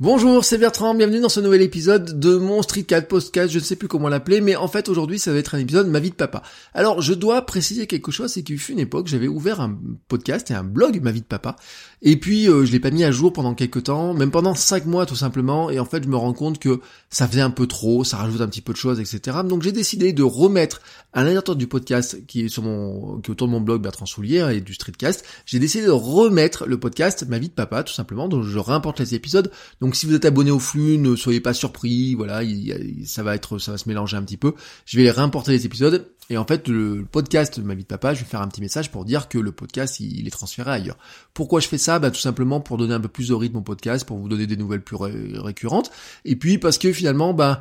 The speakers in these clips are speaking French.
Bonjour, c'est Bertrand, bienvenue dans ce nouvel épisode de mon Streetcat Podcast, je ne sais plus comment l'appeler, mais en fait aujourd'hui ça va être un épisode Ma vie de papa. Alors je dois préciser quelque chose, c'est qu'il fut une époque, j'avais ouvert un podcast et un blog Ma vie de papa, et puis euh, je l'ai pas mis à jour pendant quelques temps, même pendant cinq mois tout simplement, et en fait je me rends compte que ça faisait un peu trop, ça rajoute un petit peu de choses, etc. Donc j'ai décidé de remettre à l'intérieur du podcast qui est sur mon, qui est autour de mon blog Bertrand Soulier et du Streetcast, j'ai décidé de remettre le podcast Ma vie de papa tout simplement, donc je réimporte les épisodes. Si vous êtes abonné au flux, ne soyez pas surpris, voilà, ça va être, ça va se mélanger un petit peu. Je vais réimporter les épisodes et en fait le, podcast ma vie de papa, je vais faire un petit message pour dire que le podcast il, est transféré ailleurs. Pourquoi je fais ça? Bah tout simplement pour donner un peu plus de rythme au podcast, pour vous donner des nouvelles plus récurrentes. Et puis parce que finalement, bah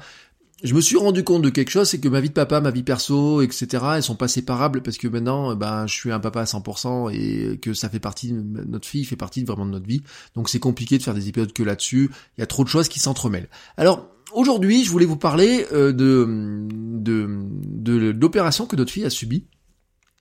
je me suis rendu compte de quelque chose, c'est que ma vie de papa, ma vie perso, etc., elles sont pas séparables parce que maintenant, ben, je suis un papa à 100% et que ça fait partie de notre fille, fait partie vraiment de notre vie. Donc c'est compliqué de faire des épisodes que là-dessus. Il y a trop de choses qui s'entremêlent. Alors aujourd'hui, je voulais vous parler euh, de de, de l'opération que notre fille a subie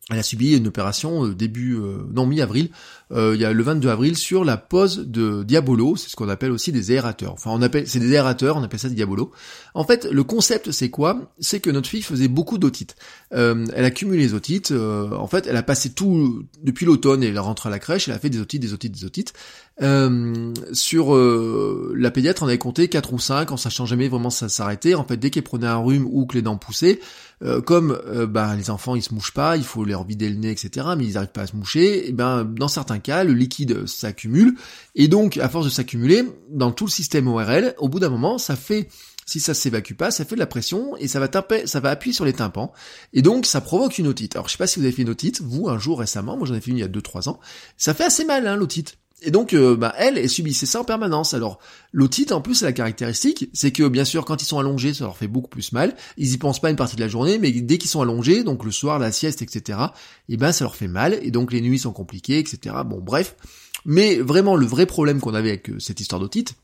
elle a subi une opération euh, début, euh, non mi-avril, euh, il y a le 22 avril sur la pose de Diabolo, c'est ce qu'on appelle aussi des aérateurs. Enfin, on appelle, c'est des aérateurs, on appelle ça Diabolo. En fait, le concept c'est quoi? C'est que notre fille faisait beaucoup d'otites. elle a cumulé les otites. en fait, elle a passé tout depuis l'automne et elle rentre à la crèche. Elle a fait des otites, des otites, des otites. Sur la pédiatre, on avait compté 4 ou 5 en sachant jamais vraiment ça s'arrêter. En fait, dès qu'elle prenait un rhume ou que les dents poussaient, euh, comme euh, bah, les enfants ils se mouchent pas, il faut leur vider le nez, etc. Mais ils n'arrivent pas à se moucher. Et ben dans certains cas, le liquide s'accumule et donc à force de s'accumuler dans tout le système ORL, au bout d'un moment, ça fait si ça s'évacue pas, ça fait de la pression et ça va taper, ça va appuyer sur les tympans et donc ça provoque une otite. Alors je sais pas si vous avez fait une otite, vous un jour récemment, moi j'en ai fait une il y a 2-3 ans. Ça fait assez mal hein, l'otite. Et donc, euh, bah, elle, elle subissait ça en permanence. Alors, l'otite, en plus, la caractéristique, c'est que, bien sûr, quand ils sont allongés, ça leur fait beaucoup plus mal. Ils y pensent pas une partie de la journée, mais dès qu'ils sont allongés, donc le soir, la sieste, etc., et eh ben, ça leur fait mal, et donc les nuits sont compliquées, etc. Bon, bref. Mais vraiment, le vrai problème qu'on avait avec euh, cette histoire d'otite,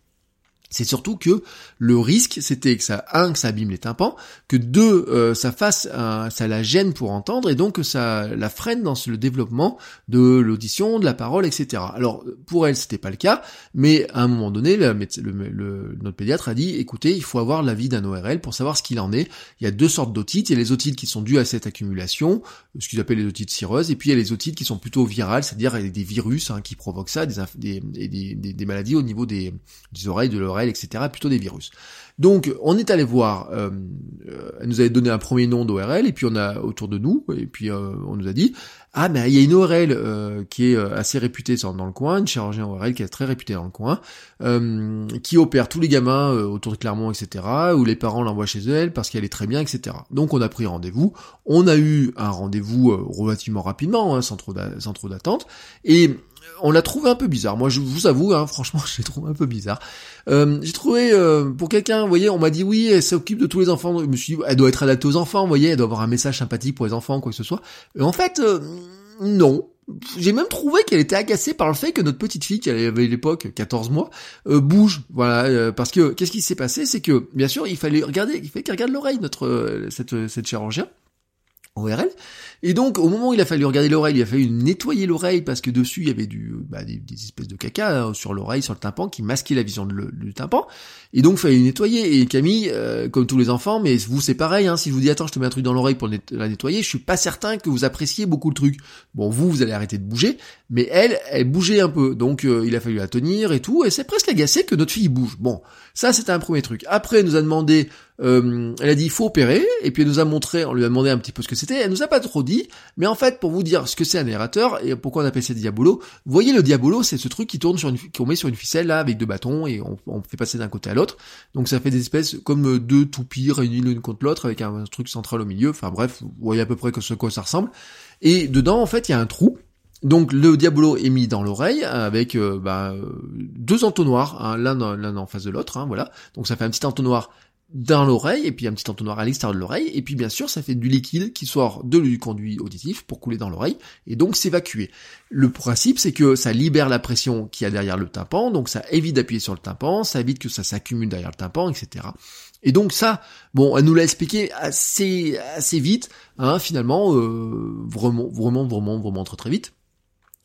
c'est surtout que le risque, c'était que ça, un, que ça abîme les tympans, que deux, euh, ça fasse, ça la gêne pour entendre, et donc que ça la freine dans le développement de l'audition, de la parole, etc. Alors pour elle, c'était pas le cas, mais à un moment donné, le, le, notre pédiatre a dit, écoutez, il faut avoir l'avis d'un ORL pour savoir ce qu'il en est. Il y a deux sortes d'otites, il y a les otites qui sont dues à cette accumulation, ce qu'ils appellent les otites cireuses, et puis il y a les otites qui sont plutôt virales, c'est-à-dire des virus hein, qui provoquent ça, des, des, des, maladies au niveau des, des oreilles, de l'oreille etc., plutôt des virus. Donc on est allé voir, euh, euh, elle nous avait donné un premier nom d'ORL, et puis on a autour de nous, et puis euh, on nous a dit, ah mais il y a une ORL qui est assez réputée dans le coin, une chirurgien ORL qui est très réputée dans le coin, qui opère tous les gamins autour de Clermont, etc., où les parents l'envoient chez elle parce qu'elle est très bien, etc. Donc on a pris rendez-vous, on a eu un rendez-vous relativement rapidement, hein, sans trop d'attente, et on l'a trouvé un peu bizarre. Moi, je vous avoue, hein, franchement, je l'ai trouvé un peu bizarre. Euh, j'ai trouvé, euh, pour quelqu'un, vous voyez, on m'a dit oui, elle s'occupe de tous les enfants. Je me suis dit, elle doit être adaptée aux enfants, vous voyez, elle doit avoir un message sympathique pour les enfants, quoi que ce soit. Et en fait, euh, non. J'ai même trouvé qu'elle était agacée par le fait que notre petite fille, qui avait à l'époque 14 mois, bouge. Voilà, parce que qu'est-ce qui s'est passé, c'est que bien sûr, il fallait regarder, il fallait qu'elle regarde l'oreille, notre cette cette chirurgien. ORL. Et donc, au moment où il a fallu regarder l'oreille, il a fallu nettoyer l'oreille parce que dessus il y avait du, bah, des, espèces de caca hein, sur l'oreille, sur le tympan, qui masquait la vision du tympan. Et donc, il fallait nettoyer. Et Camille, euh, comme tous les enfants, mais vous c'est pareil. Hein, si je vous dis attends, je te mets un truc dans l'oreille pour la nettoyer, je suis pas certain que vous appréciez beaucoup le truc. Bon, vous, vous allez arrêter de bouger, mais elle, elle bougeait un peu. Donc, euh, il a fallu la tenir et tout. Et c'est presque agacé que notre fille bouge. Bon, ça c'était un premier truc. Après, elle nous a demandé euh, elle a dit il faut opérer, et puis elle nous a montré, on lui a demandé un petit peu ce que c'était, elle nous a pas trop dit, mais en fait pour vous dire ce que c'est un aérateur et pourquoi on appelle ça Diabolo, vous voyez le Diabolo c'est ce truc qui tourne sur une, qu'on met sur une ficelle là avec deux bâtons et on, fait passer d'un côté à l'autre, donc ça fait des espèces comme deux toupies réunies l'une contre l'autre avec un, truc central au milieu, enfin bref, vous voyez à peu près ce quoi ça ressemble, et dedans en fait il y a un trou, Donc le diabolo est mis dans l'oreille avec euh, bah, deux entonnoirs, hein, l'un l'un en face de l'autre, hein, voilà. Donc ça fait un petit entonnoir dans l'oreille et puis un petit entonnoir à l'extérieur de l'oreille et puis bien sûr ça fait du liquide qui sort de du conduit auditif pour couler dans l'oreille et donc s'évacuer. Le principe c'est que ça libère la pression qu'il y a derrière le tympan donc ça évite d'appuyer sur le tympan, ça évite que ça s'accumule derrière le tympan etc. Et donc ça, bon, elle nous l'a expliqué assez assez vite, hein, finalement, euh, vraiment vraiment vraiment vraiment très très vite.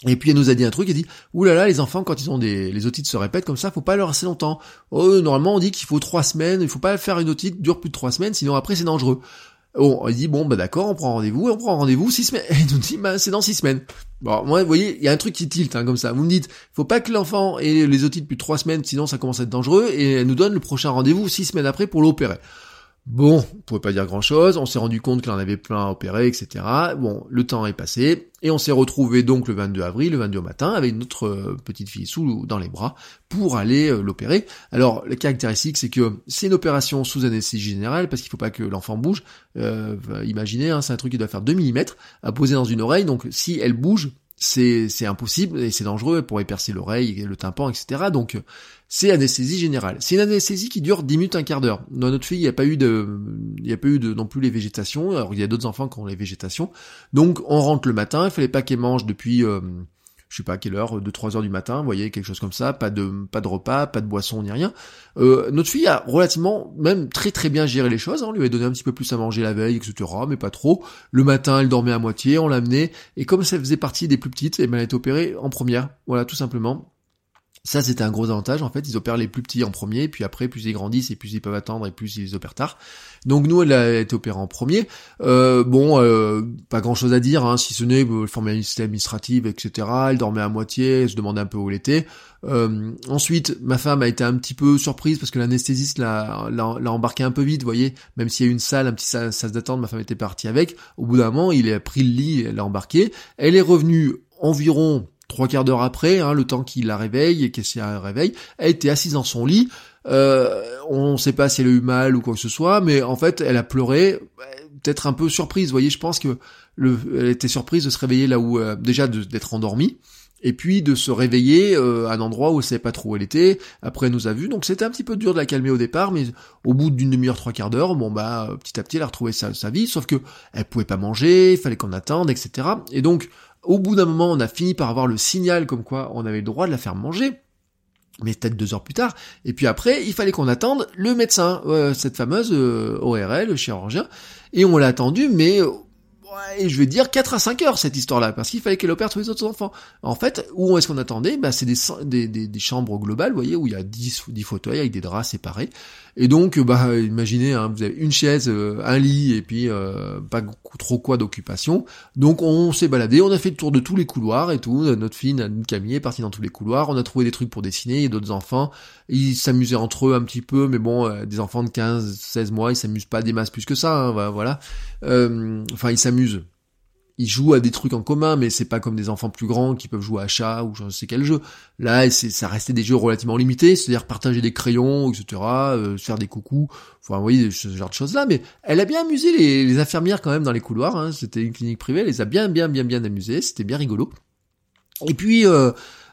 Et puis elle nous a dit un truc, elle dit Ouh là là, les enfants quand ils ont des les otites se répètent comme ça, faut pas leur rester longtemps. Oh, normalement on dit qu'il faut trois semaines, il faut pas faire une otite dure plus de trois semaines, sinon après c'est dangereux. Bon, elle dit bon bah d'accord, on prend rendez-vous, on prend rendez-vous six semaines. Elle nous dit bah c'est dans six semaines. Bon, moi vous voyez, il y a un truc qui tilte hein, comme ça. Vous me dites, faut pas que l'enfant ait les otites plus de trois semaines, sinon ça commence à être dangereux. Et elle nous donne le prochain rendez-vous six semaines après pour l'opérer. Bon, on pouvait pas dire grand chose, on s'est rendu compte qu'il en avait plein à opérer, etc. Bon, le temps est passé, et on s'est retrouvé donc le 22 avril, le 22 matin, avec notre euh, petite fille sous dans les bras, pour aller euh, l'opérer. Alors, la caractéristique, c'est que c'est une opération sous anesthésie générale, parce qu'il faut pas que l'enfant bouge. Euh, imaginez, hein, c'est un truc qui doit faire 2 mm à poser dans une oreille, donc si elle bouge, c'est impossible et c'est dangereux, elle pourrait percer l'oreille, le tympan, etc. Donc c'est anesthésie générale. C'est une anesthésie qui dure 10 minutes, un quart d'heure. Dans notre fille, il n'y a pas eu de, il n'y a pas eu de non plus les végétations. Alors il y a d'autres enfants qui ont les végétations. Donc on rentre le matin, il fallait pas qu'elle mange depuis euh, je sais pas quelle heure, 2-3 heures du matin, vous voyez, quelque chose comme ça, pas de pas de repas, pas de boisson ni rien. Euh, notre fille a relativement, même très très bien géré les choses, hein. on lui avait donné un petit peu plus à manger la veille, etc., mais pas trop. Le matin, elle dormait à moitié, on l'amenait, et comme ça faisait partie des plus petites, eh ben, elle a été opérée en première, voilà, tout simplement. Ça, c'était un gros avantage. En fait, ils opèrent les plus petits en premier, puis après, plus ils grandissent et plus ils peuvent attendre et plus ils opèrent tard. Donc nous, elle a été opérée en premier. Euh, bon, euh, pas grand-chose à dire, hein, si ce n'est euh, formalité administrative, etc. Elle dormait à moitié, elle se demandait un peu où elle était. Euh, ensuite, ma femme a été un petit peu surprise parce que l'anesthésiste l'a, l'a, embarqué un peu vite, vous voyez. Même s'il y a une salle, un petit sas d'attente, ma femme était partie avec. Au bout d'un moment, il a pris le lit, elle l'a embarqué. Elle est revenue environ trois quarts d'heure après, hein, le temps qu'il la réveille et qu'elle s'est réveille, elle était assise dans son lit. Euh, on ne sait pas si elle a eu mal ou quoi que ce soit, mais en fait, elle a pleuré, peut-être un peu surprise. Vous voyez, je pense que le, elle était surprise de se réveiller là où euh, déjà d'être endormie. Et puis de se réveiller euh, à un endroit où elle savait pas trop où elle était. Après, elle nous a vu, donc c'était un petit peu dur de la calmer au départ, mais au bout d'une demi-heure, trois quarts d'heure, bon bah petit à petit, elle a retrouvé sa, sa vie. Sauf que elle pouvait pas manger, il fallait qu'on attende, etc. Et donc au bout d'un moment, on a fini par avoir le signal comme quoi on avait le droit de la faire manger mais peut-être deux heures plus tard. Et puis après, il fallait qu'on attende le médecin, euh, cette fameuse euh, ORL, le chirurgien. Et on l'a attendu, mais ouais, je vais dire 4 à 5 heures cette histoire-là, parce qu'il fallait qu'elle opère tous les autres enfants. En fait, où est-ce qu'on attendait? Bah, C'est des, des, des, chambres globales, vous voyez, où il y a 10, 10 fauteuils avec des draps séparés. Et donc, bah, imaginez, hein, vous avez une chaise, euh, un lit, et puis euh, pas trop quoi d'occupation. Donc on s'est baladé, on a fait le tour de tous les couloirs et tout. Notre fille, Camille, est partie dans tous les couloirs. On a trouvé des trucs pour dessiner, il y a d'autres enfants. Ils s'amusaient entre eux un petit peu, mais bon, euh, des enfants de 15, 16 mois, ils s'amusent pas des masses plus que ça, hein, voilà. enfin, ils ils jouent à des trucs en commun, mais c'est pas comme des enfants plus grands qui peuvent jouer à chat ou je ne sais quel jeu. Là, ça restait des jeux relativement limités, c'est-à-dire partager des crayons, etc., euh, faire des coucous, enfin, voyez, ce genre de choses-là. Mais elle a bien amusé les, les infirmières quand même dans les couloirs. Hein. C'était une clinique privée, elle les a bien, bien, bien, bien amusées. C'était bien rigolo. Et puis, euh,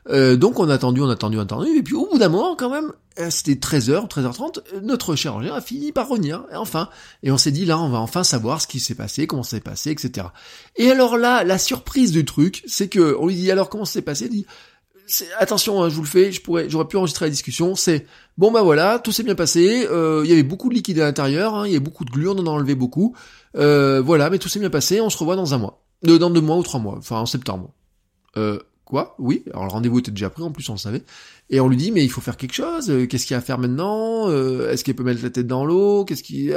euh, donc on a attendu, on a attendu, on a attendu, et puis au bout d'un moment quand même, euh, c'était 13h, 13h30, notre chirurgien a fini par revenir, et enfin, et on s'est dit là, on va enfin savoir ce qui s'est passé, comment s'est passé, etc. Et alors là, la surprise du truc, c'est que on lui dit alors comment s'est passé, il dit attention, hein, je vous le fais, je pourrais, j'aurais pu enregistrer la discussion. C'est bon bah voilà, tout s'est bien passé. Euh, il y avait beaucoup de liquide à l'intérieur, hein, il y avait beaucoup de glu, on en a enlevé beaucoup. Euh, voilà, mais tout s'est bien passé. On se revoit dans un mois, dans deux mois ou trois mois, enfin en septembre. Euh, Quoi Oui. Alors le rendez-vous était déjà pris, en plus on le savait. Et on lui dit, mais il faut faire quelque chose, euh, qu'est-ce qu'il y a à faire maintenant euh, Est-ce qu'elle peut mettre la tête dans l'eau Qu'est-ce qui...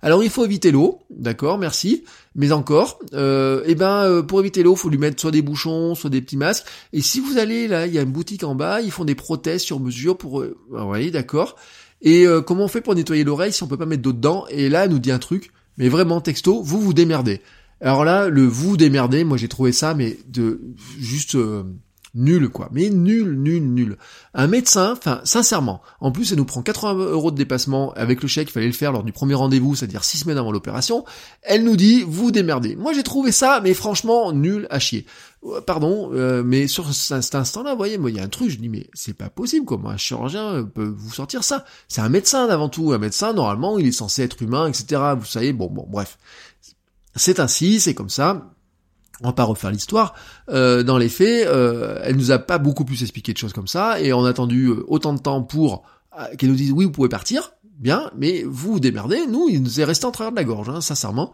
Alors il faut éviter l'eau, d'accord, merci. Mais encore, euh, eh ben euh, pour éviter l'eau, faut lui mettre soit des bouchons, soit des petits masques. Et si vous allez là, il y a une boutique en bas, ils font des prothèses sur mesure pour... Euh, vous voyez, d'accord. Et comment on fait pour nettoyer l'oreille si on peut pas mettre d'eau dedans? Et là, elle nous dit un truc, mais vraiment texto, vous vous démerdez. Alors là, le vous démerdez, moi j'ai trouvé ça, mais de juste Nul quoi, mais nul, nul, nul. Un médecin, enfin sincèrement, en plus elle nous prend 80 euros de dépassement avec le chèque, il fallait le faire lors du premier rendez-vous, c'est-à-dire 6 semaines avant l'opération, elle nous dit vous démerdez. Moi j'ai trouvé ça, mais franchement nul à chier. Euh, pardon, euh, mais sur cet instant-là, vous voyez, moi il y a un truc, je dis mais c'est pas possible comment un chirurgien peut vous sortir ça. C'est un médecin avant tout, un médecin normalement il est censé être humain, etc. Vous savez, bon bon bref. C'est ainsi, c'est comme ça on va pas refaire l'histoire. Euh, dans les faits, euh, elle nous a pas beaucoup plus expliqué de choses comme ça, et on a attendu euh, autant de temps pour euh, qu'elle nous dise oui, vous pouvez partir, bien, mais vous démerdez. Nous, il nous est resté en travers de la gorge, hein, sincèrement,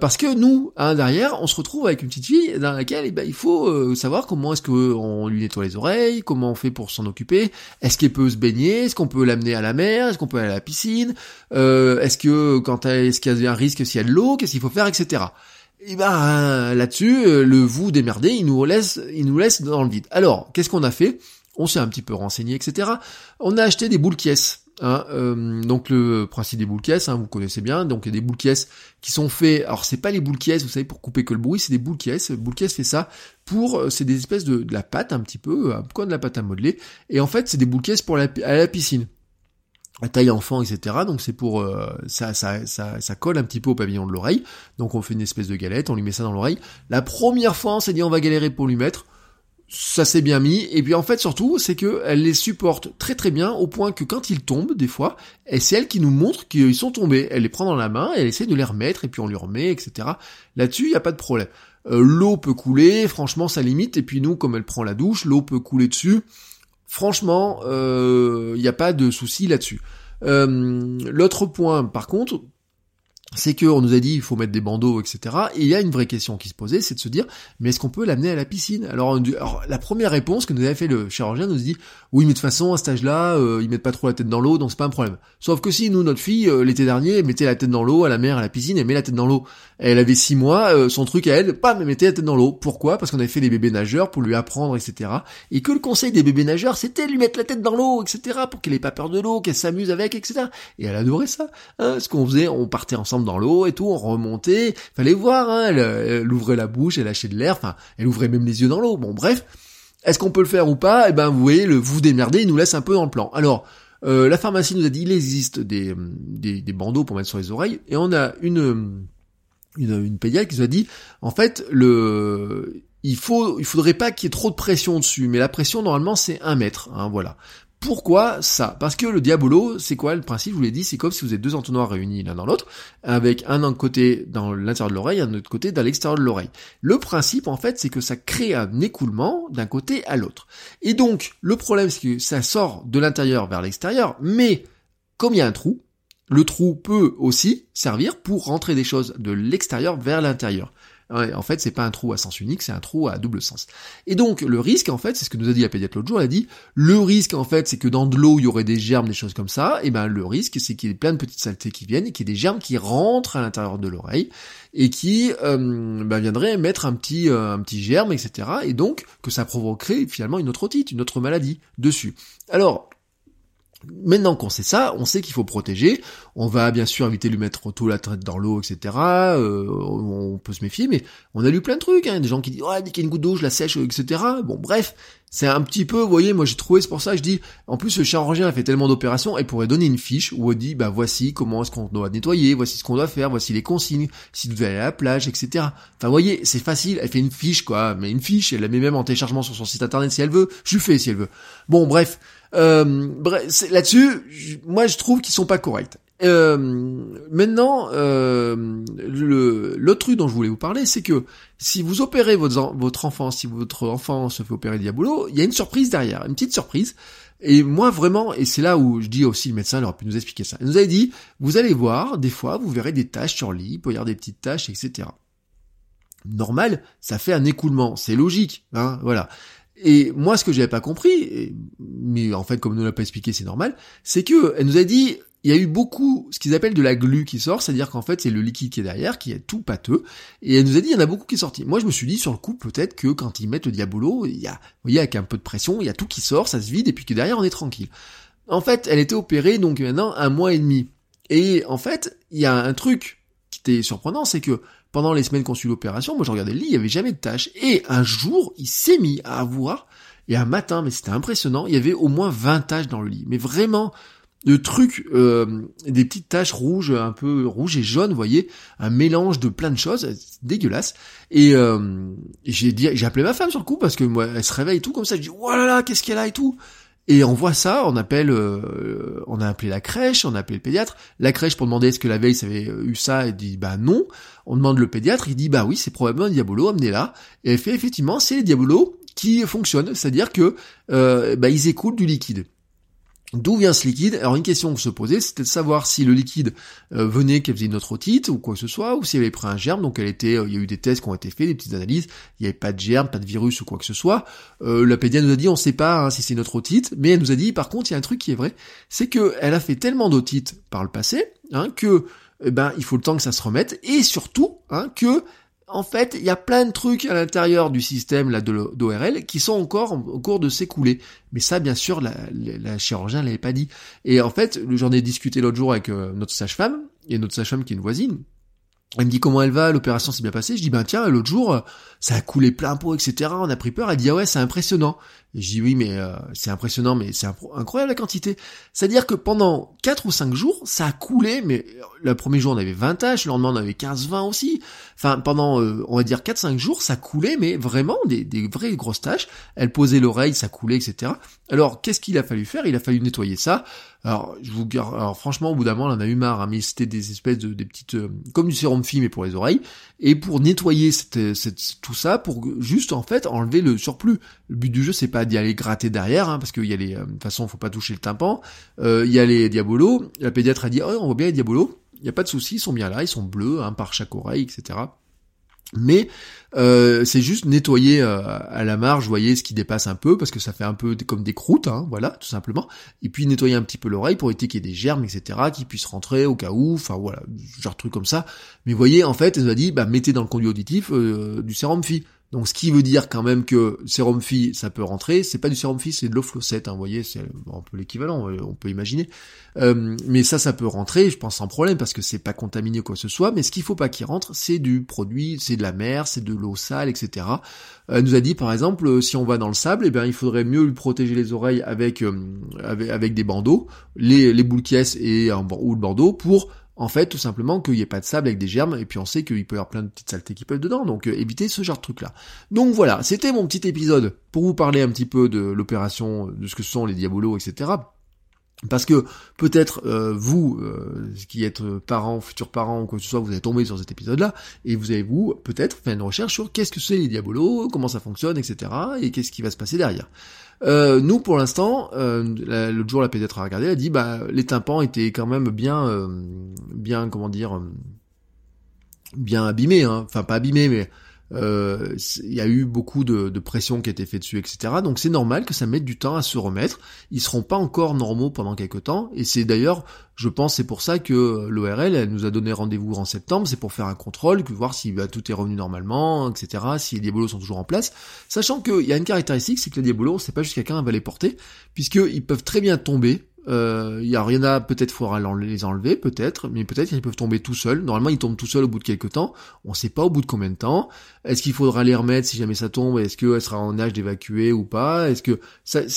parce que nous, hein, derrière, on se retrouve avec une petite fille dans laquelle, eh ben, il faut savoir comment est-ce qu'on lui nettoie les oreilles, comment on fait pour s'en occuper, est-ce qu'elle peut se baigner, est-ce qu'on peut l'amener à la mer, est-ce qu'on peut aller à la piscine, est-ce que quand elle, est-ce qu'il y a un risque s'il y a de l'eau, qu'est-ce qu'il faut faire, etc. Et eh ben là-dessus, euh, le vous démerdez, il nous laisse, il nous laisse dans le vide. Alors, qu'est-ce qu'on a fait? On s'est un petit peu renseigné, etc. On a acheté des boules caisses. Hein, euh, donc le principe des boules caisses, hein, vous connaissez bien. Donc il y a des boules caisses qui sont faits. Alors c'est pas les boules caisses, vous savez, pour couper que le bruit, c'est des boules caisses. Boule caisse fait ça pour, euh, c'est des espèces de, de, la pâte un petit peu, quoi de la pâte à modeler. Et en fait, c'est des boules caisses pour la, à la piscine la taille enfant, etc. Donc c'est pour euh, ça, ça, ça, ça colle un petit peu au pavillon de l'oreille. Donc on fait une espèce de galette, on lui met ça dans l'oreille. La première fois, on s'est dit on va galérer pour lui mettre. Ça s'est bien mis. Et puis en fait surtout, c'est que elle les supporte très très bien au point que quand ils tombent, des fois, et c'est elle qui nous montre qu'ils sont tombés. Elle les prend dans la main, elle essaie de les remettre et puis on lui remet, etc. Là-dessus, il n'y a pas de problème. Euh, l'eau peut couler, franchement ça limite. Et puis nous, comme elle prend la douche, l'eau peut couler dessus. Franchement, il euh, n'y a pas de souci là-dessus. Euh, l'autre point, par contre, c'est qu'on nous a dit il faut mettre des bandeaux, etc. Et il y a une vraie question qui se posait, c'est de se dire, mais est-ce qu'on peut l'amener à la piscine? Alors, la première réponse que nous avait fait le chirurgien nous dit, oui, mais de toute façon, à cet âge-là, euh, ils mettent pas trop la tête dans l'eau, donc c'est pas un problème. Sauf que si nous, notre fille, euh, l'été dernier, mettait la tête dans l'eau, à la mer, à la piscine, elle met la tête dans l'eau. Elle avait six mois, euh, son truc à elle, pas, mais mettait la tête dans l'eau. Pourquoi? Parce qu'on avait fait des bébés nageurs pour lui apprendre, etc. Et que le conseil des bébés nageurs, c'était de lui mettre la tête dans l'eau, etc. Pour qu'elle ait pas peur de l'eau, qu'elle s'amuse avec, etc. Et elle adorait ça. Hein, ce qu'on faisait, on partait ensemble dans l'eau et tout, on remontait. Fallait voir, hein, elle, ouvrait la bouche, elle lâchait de l'air, enfin, elle ouvrait même les yeux dans l'eau. Bon, bref. Est-ce qu'on peut le faire ou pas? Eh ben, vous voyez, le vous démerder, il nous laisse un peu dans le plan. Alors, euh, la pharmacie nous a dit, il existe des, bandeaux pour mettre sur les oreilles, et on a une, une, pédiatre qui nous a dit, en fait, il faut, il faudrait pas qu'il y ait trop de pression dessus, mais la pression normalement c'est un mètre, hein, voilà. Pourquoi ça? Parce que le diabolo, c'est quoi le principe? Je vous l'ai dit, c'est comme si vous êtes deux entonnoirs réunis l'un dans l'autre, avec un côté dans l'intérieur de l'oreille, un autre côté dans l'extérieur de l'oreille. Le principe, en fait, c'est que ça crée un écoulement d'un côté à l'autre. Et donc, le problème, c'est que ça sort de l'intérieur vers l'extérieur, mais comme il y a un trou, le trou peut aussi servir pour rentrer des choses de l'extérieur vers l'intérieur en fait, c'est pas un trou à sens unique, c'est un trou à double sens. Et donc, le risque, en fait, c'est ce que nous a dit la pédiatre l'autre jour, elle a dit, le risque, en fait, c'est que dans de l'eau, il y aurait des germes, des choses comme ça, et ben, le risque, c'est qu'il y ait plein de petites saletés qui viennent, et qu'il y ait des germes qui rentrent à l'intérieur de l'oreille, et qui, euh, ben, viendraient mettre un petit, euh, un petit germe, etc., et donc, que ça provoquerait, finalement, une autre otite, une autre maladie, dessus. Alors, Maintenant qu'on sait ça, on sait qu'il faut protéger. On va bien sûr éviter de lui mettre tout la tête dans l'eau, etc. Euh, on peut se méfier, mais on a lu plein de trucs. Hein, des gens qui disent, oh, dès qu'il y a une goutte d'eau, je la sèche, etc. Bon, bref, c'est un petit peu, vous voyez, moi j'ai trouvé, c'est pour ça je dis, en plus le chirurgien a fait tellement d'opérations, elle pourrait donner une fiche où elle dit, bah voici comment est-ce qu'on doit nettoyer, voici ce qu'on doit faire, voici les consignes, si vous devez aller à la plage, etc. Enfin, vous voyez, c'est facile, elle fait une fiche, quoi, mais une fiche, elle la met même en téléchargement sur son site internet si elle veut, je si elle veut. Bon, bref, euh, là-dessus, moi je trouve qu'ils sont pas corrects. Euh, maintenant, euh, l'autre truc dont je voulais vous parler, c'est que si vous opérez votre, votre enfant, si votre enfant se fait opérer diabolo, il y a une surprise derrière, une petite surprise. Et moi vraiment, et c'est là où je dis aussi le médecin il aurait pu nous expliquer ça. Il nous avait dit, vous allez voir, des fois vous verrez des taches sur le lit, il peut y avoir des petites taches, etc. Normal, ça fait un écoulement, c'est logique, hein, voilà. Et moi, ce que j'avais pas compris, mais en fait, comme nous l'a pas expliqué, c'est normal, c'est que elle nous a dit, il y a eu beaucoup, ce qu'ils appellent de la glu qui sort, c'est-à-dire qu'en fait, c'est le liquide qui est derrière, qui est tout pâteux. Et elle nous a dit, il y en a beaucoup qui est sorti. Moi, je me suis dit, sur le coup, peut-être que quand ils mettent le diabolo, il y a, vous voyez, avec un peu de pression, il y a tout qui sort, ça se vide, et puis que derrière, on est tranquille. En fait, elle était opérée, donc maintenant, un mois et demi. Et en fait, il y a un truc qui était surprenant, c'est que pendant les semaines qu'on suit l'opération, moi je regardais le lit, il y avait jamais de taches. Et un jour, il s'est mis à avoir, et un matin, mais c'était impressionnant, il y avait au moins 20 taches dans le lit. Mais vraiment, de trucs, euh, des petites taches rouges, un peu rouges et jaunes, vous voyez, un mélange de plein de choses, dégueulasse. Et, euh, j'ai dit, j'ai appelé ma femme sur le coup parce que moi, elle se réveille et tout comme ça. Je dis, oh là là, qu'est-ce qu'elle a et tout? Et on voit ça, on appelle, euh, on a appelé la crèche, on a appelé le pédiatre. La crèche pour demander est-ce que la veille ça avait eu ça, elle dit bah non. On demande le pédiatre, il dit bah oui, c'est probablement un diabolo, amenez-la. Et fait effectivement, c'est les diabolos qui fonctionnent, c'est-à-dire que euh, bah, ils écoulent du liquide. D'où vient ce liquide? Alors une question que se posait, c'était de savoir si le liquide euh, venait qu'elle faisait une autre otite ou quoi que ce soit, ou si elle avait pris un germe. Donc elle était, euh, il y a eu des tests qui ont été faits, des petites analyses. Il n'y avait pas de germe, pas de virus ou quoi que ce soit. Euh, la pédiatre nous a dit, on ne sait pas hein, si c'est notre otite, mais elle nous a dit, par contre, il y a un truc qui est vrai, c'est que elle a fait tellement d'otites par le passé hein, que eh ben il faut le temps que ça se remette, et surtout hein, que en fait, il y a plein de trucs à l'intérieur du système là d'ORL qui sont encore en cours de s'écouler. Mais ça, bien sûr, la, la, chirurgien l'avait pas dit. Et en fait, j'en ai discuté l'autre jour avec euh, notre sage-femme, et notre sage-femme qui est une voisine, elle me dit comment elle va, l'opération s'est bien passée? Je dis ben tiens, l'autre jour, ça a coulé plein pot, etc. On a pris peur. Elle dit ah ouais, c'est impressionnant. Je dis oui, mais euh, c'est impressionnant, mais c'est incroyable la quantité. C'est-à-dire que pendant 4 ou 5 jours, ça a coulé, mais le premier jour on avait 20 taches, le lendemain on avait 15-20 aussi. Enfin, pendant, euh, on va dire 4-5 jours, ça coulait, mais vraiment des, des vraies grosses taches. Elle posait l'oreille, ça coulait, etc. Alors, qu'est-ce qu'il a fallu faire? Il a fallu nettoyer ça. Alors, je vous alors franchement, au bout d'un moment, on en a eu marre, hein, mais c'était des espèces de des petites, euh, comme du sérum film, mais pour les oreilles. Et pour nettoyer cette, tout ça, pour juste en fait enlever le surplus. Le but du jeu, c'est pas d'y aller gratter derrière, hein, parce qu'il y a les, euh, de toute façon, faut pas toucher le tympan. Euh, il y a les diabolos. La pédiatre a dit, oh, on voit bien les diabolos. Il n'y a pas de souci, ils sont bien là, ils sont bleus, hein, par chaque oreille, etc. Mais euh, c'est juste nettoyer euh, à la marge, vous voyez, ce qui dépasse un peu, parce que ça fait un peu comme des croûtes, hein, voilà, tout simplement. Et puis nettoyer un petit peu l'oreille pour éviter qu'il y ait des germes, etc., qui puissent rentrer au cas où, enfin voilà, genre truc comme ça. Mais vous voyez, en fait, elle nous a dit, bah mettez dans le conduit auditif euh, du sérum phi. Donc ce qui veut dire quand même que sérum phi ça peut rentrer, c'est pas du sérum phi, c'est de l'eau hein, vous voyez, c'est un peu l'équivalent, on peut imaginer. Euh, mais ça, ça peut rentrer, je pense sans problème, parce que c'est pas contaminé quoi que ce soit, mais ce qu'il faut pas qu'il rentre, c'est du produit, c'est de la mer, c'est de l'eau sale, etc. Elle nous a dit par exemple, si on va dans le sable, eh bien il faudrait mieux lui protéger les oreilles avec, euh, avec, des bandeaux, les, les boules et ou le bandeau pour en fait, tout simplement qu'il n'y ait pas de sable avec des germes, et puis on sait qu'il peut y avoir plein de petites saletés qui peuvent dedans, donc euh, évitez ce genre de truc là. Donc voilà, c'était mon petit épisode pour vous parler un petit peu de l'opération, de ce que sont les diabolos, etc. Parce que peut-être euh, vous, euh, qui êtes parents, futurs parents ou quoi que ce soit, vous avez tombé sur cet épisode-là, et vous avez vous peut-être fait une recherche sur qu'est-ce que c'est les diabolos, comment ça fonctionne, etc. et qu'est-ce qui va se passer derrière. Euh, nous, pour l'instant, euh, l'autre jour, la pédiatre a regardé, elle a dit, bah, les tympans étaient quand même bien, bien, comment dire, bien abîmés, hein. enfin pas abîmés, mais euh, il y a eu beaucoup de, de, pression qui a été faite dessus, etc. Donc c'est normal que ça mette du temps à se remettre. Ils seront pas encore normaux pendant quelques temps. Et c'est d'ailleurs, je pense, c'est pour ça que l'ORL elle nous a donné rendez-vous en septembre. C'est pour faire un contrôle, voir si bah, tout est revenu normalement, etc. Si les diabolos sont toujours en place. Sachant qu'il y a une caractéristique, c'est que les diabolos, c'est pas juste quelqu'un va les porter, puisqu'ils peuvent très bien tomber euh, il y a rien à peut-être faudra les enlever, peut-être, mais peut-être qu'ils peuvent tomber tout seuls. Normalement, ils tombent tout seuls au bout de quelques temps. On sait pas au bout de combien de temps. Est-ce qu'il faudra les remettre si jamais ça tombe? Est-ce qu'elle sera en âge d'évacuer ou pas? Est-ce que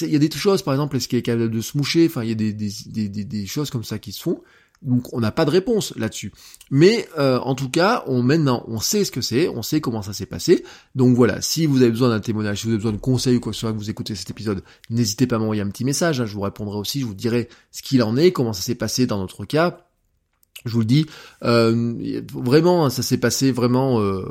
il y a des choses, par exemple, est-ce qu'elle est capable de se moucher? Enfin, il y a des, des, des, des choses comme ça qui se font. Donc on n'a pas de réponse là-dessus. Mais euh, en tout cas, on maintenant on sait ce que c'est, on sait comment ça s'est passé. Donc voilà, si vous avez besoin d'un témoignage, si vous avez besoin de conseils ou quoi que ce soit que vous écoutez cet épisode, n'hésitez pas à m'envoyer un petit message, hein, je vous répondrai aussi, je vous dirai ce qu'il en est, comment ça s'est passé dans notre cas. Je vous le dis, euh, vraiment, ça s'est passé vraiment euh,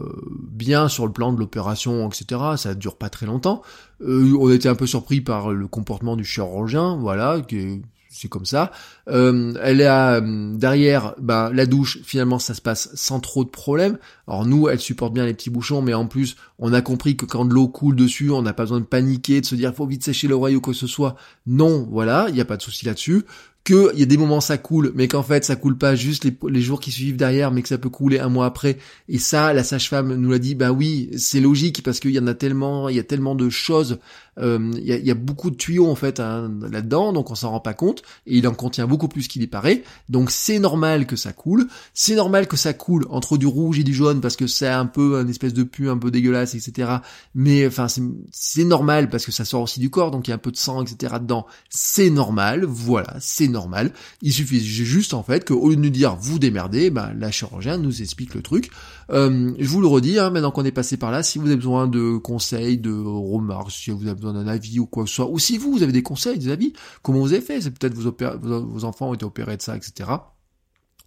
bien sur le plan de l'opération, etc. Ça dure pas très longtemps. on a été un peu surpris par le comportement du chirurgien, voilà, qui c'est comme ça. Euh, elle a euh, derrière bah, la douche, finalement ça se passe sans trop de problèmes. Alors nous, elle supporte bien les petits bouchons, mais en plus, on a compris que quand de l'eau coule dessus, on n'a pas besoin de paniquer, de se dire faut vite sécher l'oreille ou quoi que ce soit. Non, voilà, il n'y a pas de souci là-dessus que il y a des moments ça coule, mais qu'en fait ça coule pas juste les, jours qui suivent derrière, mais que ça peut couler un mois après. Et ça, la sage-femme nous l'a dit, bah oui, c'est logique parce qu'il y en a tellement, il y a tellement de choses, euh, il, y a, beaucoup de tuyaux en fait hein, là-dedans, donc on s'en rend pas compte. Et il en contient beaucoup plus qu'il y paraît. Donc c'est normal que ça coule. C'est normal que ça coule entre du rouge et du jaune parce que c'est un peu une espèce de pu un peu dégueulasse, etc. Mais enfin c'est normal parce que ça sort aussi du corps, donc il y a un peu de sang, etc. dedans. C'est normal, voilà, c'est normal. Il suffit juste en fait qu'au lieu de nous dire vous démerdez, bah, la chirurgien nous explique le truc. Euh, je vous le redis, hein, maintenant qu'on est passé par là, si vous avez besoin de conseils, de remarques, si vous avez besoin d'un avis ou quoi que ce soit, ou si vous, vous avez des conseils, des avis, comment vous avez fait, c'est peut-être vos, vos enfants ont été opérés de ça, etc.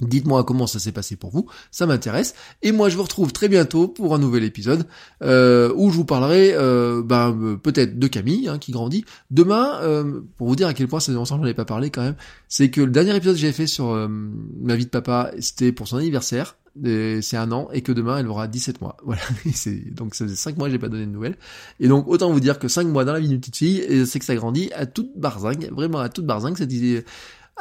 Dites-moi comment ça s'est passé pour vous, ça m'intéresse. Et moi je vous retrouve très bientôt pour un nouvel épisode euh, où je vous parlerai euh, ben, peut-être de Camille hein, qui grandit. Demain, euh, pour vous dire à quel point ça que j'en ai pas parlé quand même, c'est que le dernier épisode que j'ai fait sur euh, ma vie de papa, c'était pour son anniversaire. C'est un an et que demain elle aura 17 mois. Voilà. donc ça faisait 5 mois que j'ai pas donné de nouvelles. Et donc autant vous dire que 5 mois dans la vie d'une petite fille, c'est que ça grandit à toute barzingue, vraiment à toute barzingue cette idée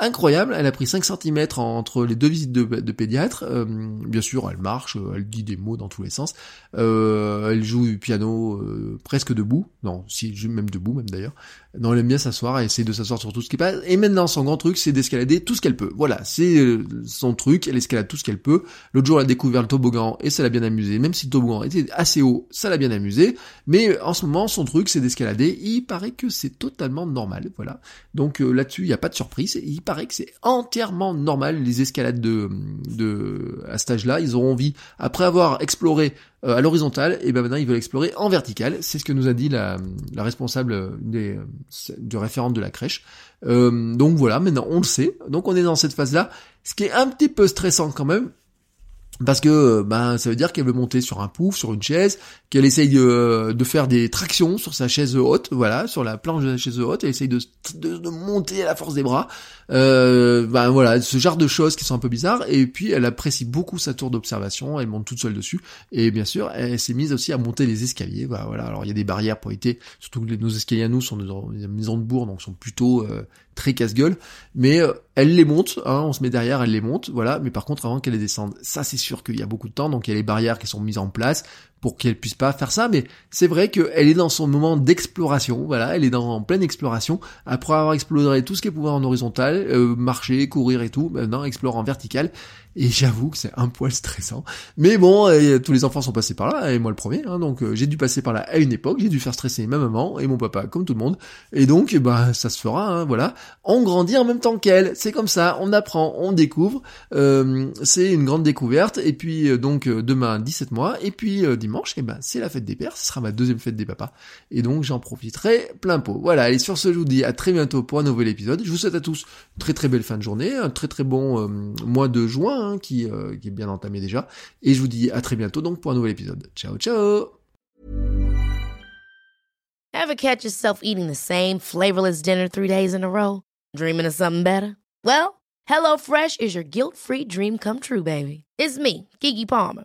incroyable. Elle a pris 5 cm entre les deux visites de, pédiatre. Euh, bien sûr, elle marche, euh, elle dit des mots dans tous les sens. Euh, elle joue du piano presque debout. Non, si même debout, même d'ailleurs. Non, elle aime bien s'asseoir, elle essaie de s'asseoir sur tout ce qui passe. Et maintenant, son grand truc, c'est d'escalader tout ce qu'elle peut. Voilà, c'est son truc, elle escalade tout ce qu'elle peut. L'autre jour, elle a découvert le toboggan et ça l'a bien amusé. Même si le toboggan était assez haut, ça l'a bien amusé. Mais en ce moment, son truc, c'est d'escalader. Il paraît que c'est totalement normal. Voilà. Donc là-dessus, il n'y a pas de surprise. Il paraît que c'est entièrement normal les escalades de, de à cet âge-là. Ils auront envie, après avoir exploré euh, à l'horizontale, et ben maintenant ils veulent explorer en vertical. C'est ce que nous a dit la, la responsable des, du référent de la crèche. Euh, donc voilà, maintenant on le sait. Donc on est dans cette phase-là. Ce qui est un petit peu stressant quand même, parce que ben ça veut dire qu'elle veut monter sur un pouf, sur une chaise, qu'elle essaye de, de, faire des tractions sur sa chaise haute, voilà, sur la planche de la chaise haute, elle essaye de, de, monter à la force des bras, euh, ben voilà, ce genre de choses qui sont un peu bizarres, et puis elle apprécie beaucoup sa tour d'observation, elle monte toute seule dessus, et bien sûr, elle s'est mise aussi à monter les escaliers, bah, voilà, alors il y a des barrières pour éviter, surtout que nos escaliers à nous sont des maisons de bourg, donc sont plutôt euh, très casse-gueule, mais euh, elle les monte, hein, on se met derrière, elle les monte, voilà, mais par contre avant qu'elle les descende, ça c'est sûr qu'il y a beaucoup de temps, donc il y a les barrières qui sont mises en place, pour qu'elle puisse pas faire ça, mais c'est vrai qu'elle est dans son moment d'exploration, voilà, elle est dans, en pleine exploration, après avoir exploré tout ce qu'elle pouvait en horizontal, euh, marcher, courir et tout, maintenant explore en vertical, et j'avoue que c'est un poil stressant. Mais bon, tous les enfants sont passés par là, et moi le premier, hein, donc euh, j'ai dû passer par là à une époque, j'ai dû faire stresser ma maman et mon papa, comme tout le monde, et donc bah ça se fera, hein, voilà. On grandit en même temps qu'elle, c'est comme ça, on apprend, on découvre, euh, c'est une grande découverte, et puis euh, donc demain 17 mois, et puis dimanche, et ben c'est la fête des pères, ce sera ma deuxième fête des papas, et donc j'en profiterai plein pot. Voilà, et sur ce je vous dis à très bientôt pour un nouvel épisode, je vous souhaite à tous une très très belle fin de journée, un très très bon mois de juin, hein, qui, euh, qui est bien entamé déjà. Et je vous dis à très bientôt donc pour un nouvel épisode. Ciao, ciao Ever catch yourself eating the same flavorless dinner three days in a row? Dreaming of something better? Well, HelloFresh is your guilt-free dream come true, baby. It's me, Kiki Palmer.